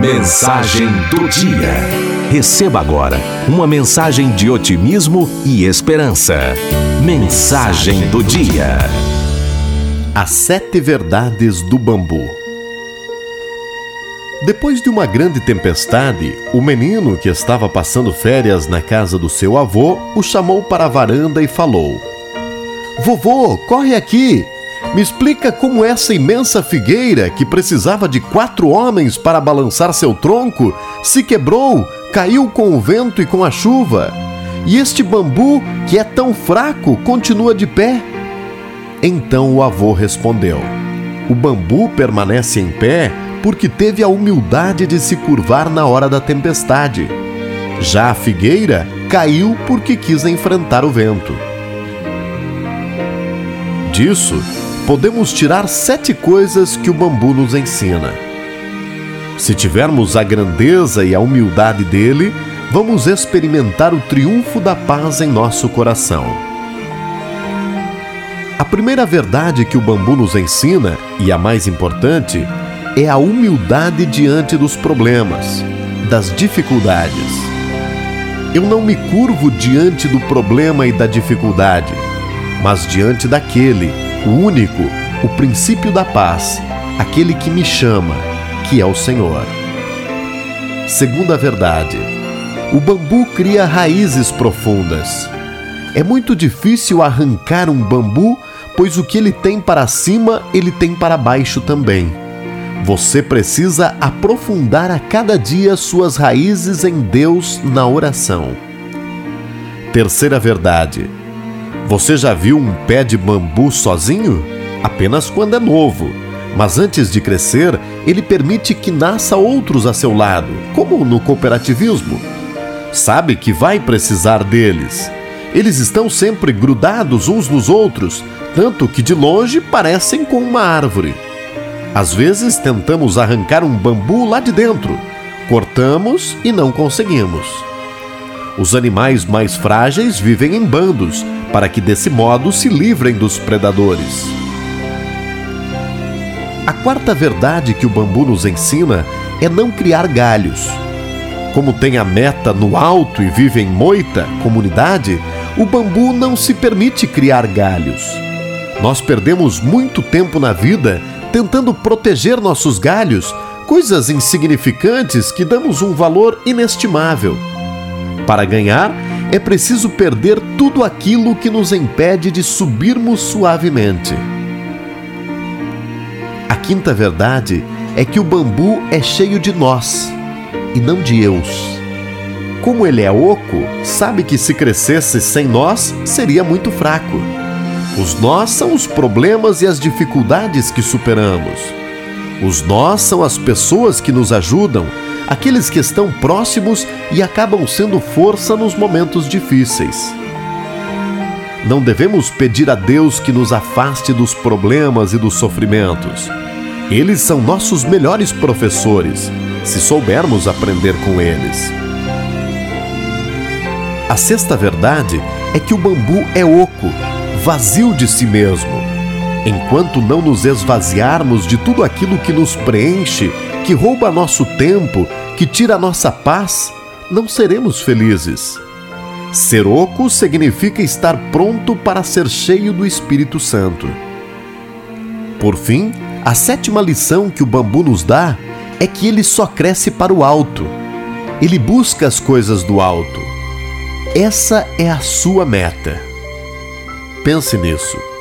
Mensagem do Dia. Receba agora uma mensagem de otimismo e esperança. Mensagem do Dia. As Sete Verdades do Bambu. Depois de uma grande tempestade, o menino que estava passando férias na casa do seu avô o chamou para a varanda e falou: Vovô, corre aqui! Me explica como essa imensa figueira, que precisava de quatro homens para balançar seu tronco, se quebrou, caiu com o vento e com a chuva. E este bambu, que é tão fraco, continua de pé. Então o avô respondeu: O bambu permanece em pé porque teve a humildade de se curvar na hora da tempestade. Já a figueira caiu porque quis enfrentar o vento. Disso, podemos tirar sete coisas que o bambu nos ensina. Se tivermos a grandeza e a humildade dele, vamos experimentar o triunfo da paz em nosso coração. A primeira verdade que o bambu nos ensina, e a mais importante, é a humildade diante dos problemas, das dificuldades. Eu não me curvo diante do problema e da dificuldade, mas diante daquele o único, o princípio da paz, aquele que me chama, que é o Senhor. Segunda verdade: o bambu cria raízes profundas. É muito difícil arrancar um bambu, pois o que ele tem para cima, ele tem para baixo também. Você precisa aprofundar a cada dia suas raízes em Deus na oração. Terceira verdade: você já viu um pé de bambu sozinho? Apenas quando é novo. Mas antes de crescer, ele permite que nasça outros a seu lado, como no cooperativismo. Sabe que vai precisar deles. Eles estão sempre grudados uns nos outros, tanto que de longe parecem com uma árvore. Às vezes tentamos arrancar um bambu lá de dentro, cortamos e não conseguimos. Os animais mais frágeis vivem em bandos, para que desse modo se livrem dos predadores. A quarta verdade que o bambu nos ensina é não criar galhos. Como tem a meta no alto e vive em moita, comunidade, o bambu não se permite criar galhos. Nós perdemos muito tempo na vida tentando proteger nossos galhos, coisas insignificantes que damos um valor inestimável. Para ganhar, é preciso perder tudo aquilo que nos impede de subirmos suavemente. A quinta verdade é que o bambu é cheio de nós e não de eus. Como ele é oco, sabe que se crescesse sem nós seria muito fraco. Os nós são os problemas e as dificuldades que superamos. Os nós são as pessoas que nos ajudam aqueles que estão próximos e acabam sendo força nos momentos difíceis. Não devemos pedir a Deus que nos afaste dos problemas e dos sofrimentos. Eles são nossos melhores professores, se soubermos aprender com eles. A sexta verdade é que o bambu é oco, vazio de si mesmo. Enquanto não nos esvaziarmos de tudo aquilo que nos preenche que rouba nosso tempo, que tira nossa paz, não seremos felizes. Ser oco significa estar pronto para ser cheio do Espírito Santo. Por fim, a sétima lição que o bambu nos dá é que ele só cresce para o alto. Ele busca as coisas do alto. Essa é a sua meta. Pense nisso.